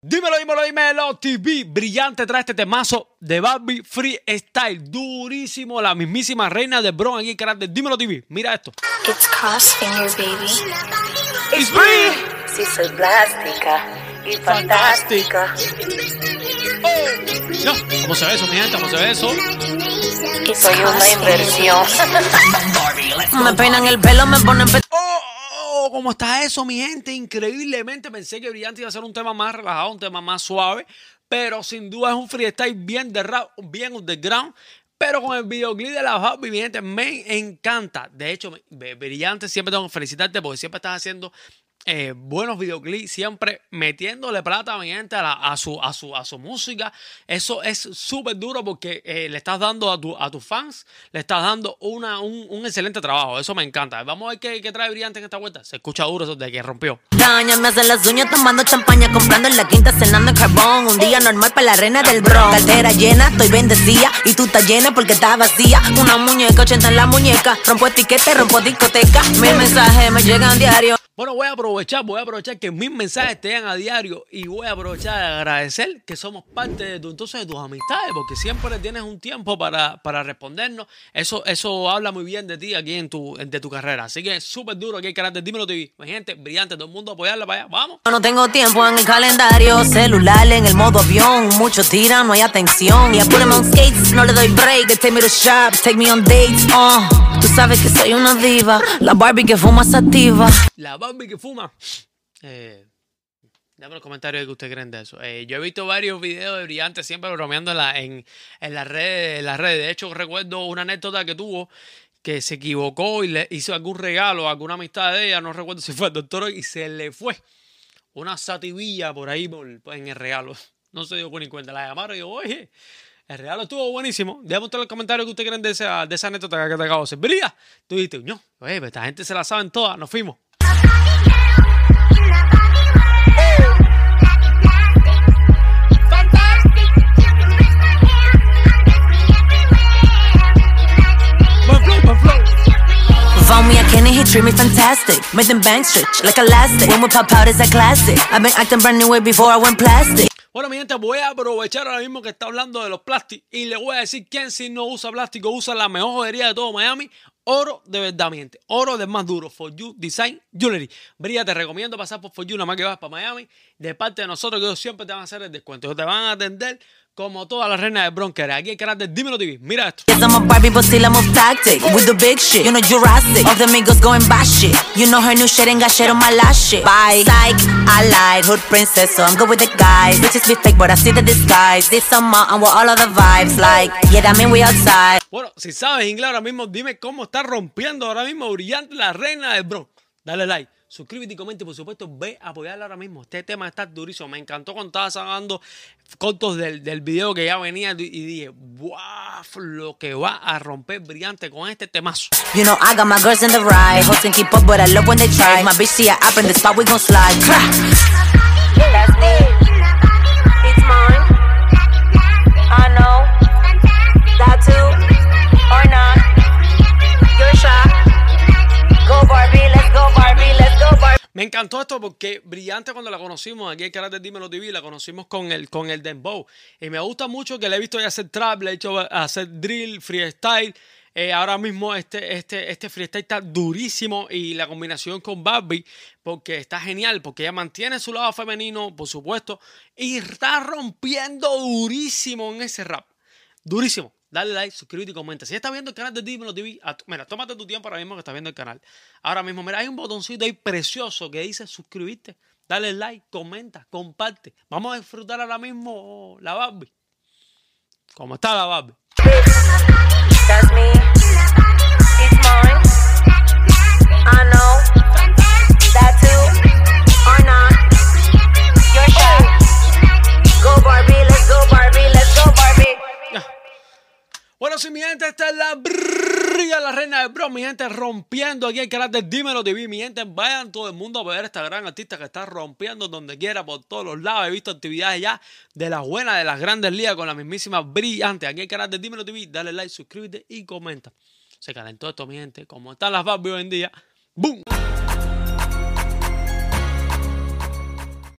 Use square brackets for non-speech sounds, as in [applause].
Dímelo, dímelo, dímelo, TV. Brillante trae este temazo de Barbie Freestyle. Durísimo, la mismísima reina de Bron aquí en de Dímelo TV. Mira esto. It's Crossfinger, baby. It's free. Sí, soy plástica y fantástica. No, ¿cómo se ve eso, mi gente? ¿Cómo se ve eso? It's Soy una inversión. [laughs] Me peinan el pelo, me ponen pe- Oh, oh, ¿cómo está eso, mi gente? Increíblemente pensé que Brillante iba a ser un tema más relajado, un tema más suave, pero sin duda es un freestyle bien de rap, bien underground. Pero con el videoclip de la Barbie, mi gente, me encanta. De hecho, Brillante, siempre tengo que felicitarte porque siempre estás haciendo eh, buenos videoclips, siempre metiéndole plata, mi gente, a, la- a su, a, su, a su música. Eso es súper duro porque eh, le estás dando a, tu, a tus fans, le estás dando una, un, un excelente trabajo. Eso me encanta. Vamos a ver qué, qué trae Brillante en esta vuelta. Se escucha duro eso de que rompió. daña, me hacen las uñas tomando champaña, comprando en la quinta, cenando en carbón. Un día normal para la reina del bron. Cartera llena, estoy bendecida y tú estás llena porque estás vacía. Una muñeca, 80 en la muñeca, rompo etiqueta, rompo discoteca. Mil mensajes me llegan diario. Bueno, voy a aprovechar, voy a aprovechar que mis mensajes te llegan a diario y voy a aprovechar de agradecer que somos parte de tu, entonces de tus amistades, porque siempre tienes un tiempo para, para respondernos. Eso, eso habla muy bien de ti aquí en tu, en- de tu carrera. Así que súper duro aquí canal de Dímelo TV. Mi gente, brillante, todo el mundo apoyarla para allá. Vamos. No tengo tiempo en el calendario, celular en el modo avión. Muchos tiran, no hay atención. Y apúrame on skates, no le doy break. They take me to shop, take me on dates. Uh. Tú sabes que soy una diva, la Barbie que fuma sativa. La Barbie que fuma. Eh, Dame los comentarios que ustedes creen de eso. Eh, yo he visto varios videos de Brillante siempre bromeando en, en, las redes. De hecho, recuerdo una anécdota que tuvo que se equivocó y le hizo algún regalo a alguna amistad de ella. No recuerdo si fue el doctor y se le fue una sativilla por ahí por- en el regalo. No se dio ni cuenta. La llamaron y yo, oye, el regalo estuvo buenísimo. Déjame mostrar los comentarios que ustedes creen de esa, de esa anécdota que te acabo de hacer. Brilla. Tú dijiste, no, oye, pero esta gente se la saben todas. Nos fuimos. Found me, I can't hit, treat me fantastic. Make them bangs stretch like elastic. When we pop out, it's a classic. I've been acting brand new way before I went plastic. Bueno, mi gente, voy a aprovechar ahora mismo que está hablando de los plásticos y le voy a decir quién si no usa plástico usa la mejor joyería de todo Miami. Oro de verdad, mi gente. Oro del más duro. For You Design Jewelry. Brilla, te recomiendo pasar por For You, nada más que vas para Miami. De parte de nosotros, que ellos siempre te van a hacer el descuento. Ellos te van a atender como todas las reinas de Bronker. Aquí el canal de Dímelo TV. Mira esto. Yes, I'm a Barbie, but still I move tactic. With the big shit, you know Jurassic. All the amigos going back shit. You know her new shit ain't got shit on my last shit. Bye. Psych, I lied. Hood princess, so I'm good with the guys. Bitches be fake, but I see the disguise. This summer, I'm with all of the vibes. Like, yeah, that mean we outside. Bueno, si sabes inglés ahora mismo, dime cómo está rompiendo ahora mismo brillante la reina del Bronx. Dale like, suscríbete y comenta y por supuesto ve a apoyarla ahora mismo. Este tema está durísimo. Me encantó cuando estaba sacando cortos del, del video que ya venía y dije, wow, lo que va a romper brillante con este temazo. You know, I got my girls in the ride. Hoes can keep up, but I love when they try. My bitch see a app in the spot, we gon' slide. Crack. That's me. It's mine. Encantó esto porque Brillante cuando la conocimos aquí en de Dímelo TV, la conocimos con el, con el Dembow. Y me gusta mucho que le he visto ya hacer trap, le he hecho hacer drill, freestyle. Eh, ahora mismo este, este, este freestyle está durísimo y la combinación con Barbie porque está genial, porque ella mantiene su lado femenino, por supuesto, y está rompiendo durísimo en ese rap. Durísimo. Dale like, suscríbete y comenta. Si estás viendo el canal de Dímelo TV, mira, tómate tu tiempo ahora mismo que estás viendo el canal. Ahora mismo, mira, hay un botoncito ahí precioso que dice suscribirte. Dale like, comenta, comparte. Vamos a disfrutar ahora mismo la Barbie. ¿Cómo está la Barbie? Si mi gente, esta es la brilla, la reina del bro, mi gente rompiendo aquí el canal de Dímelo TV, mi gente, vayan todo el mundo a ver a esta gran artista que está rompiendo donde quiera, por todos los lados, he visto actividades ya de las buenas, de las grandes ligas con la mismísima brillante, aquí el canal de Dímelo TV, dale like, suscríbete y comenta. Se calentó esto, mi gente, como están las Barbie hoy en día, ¡boom!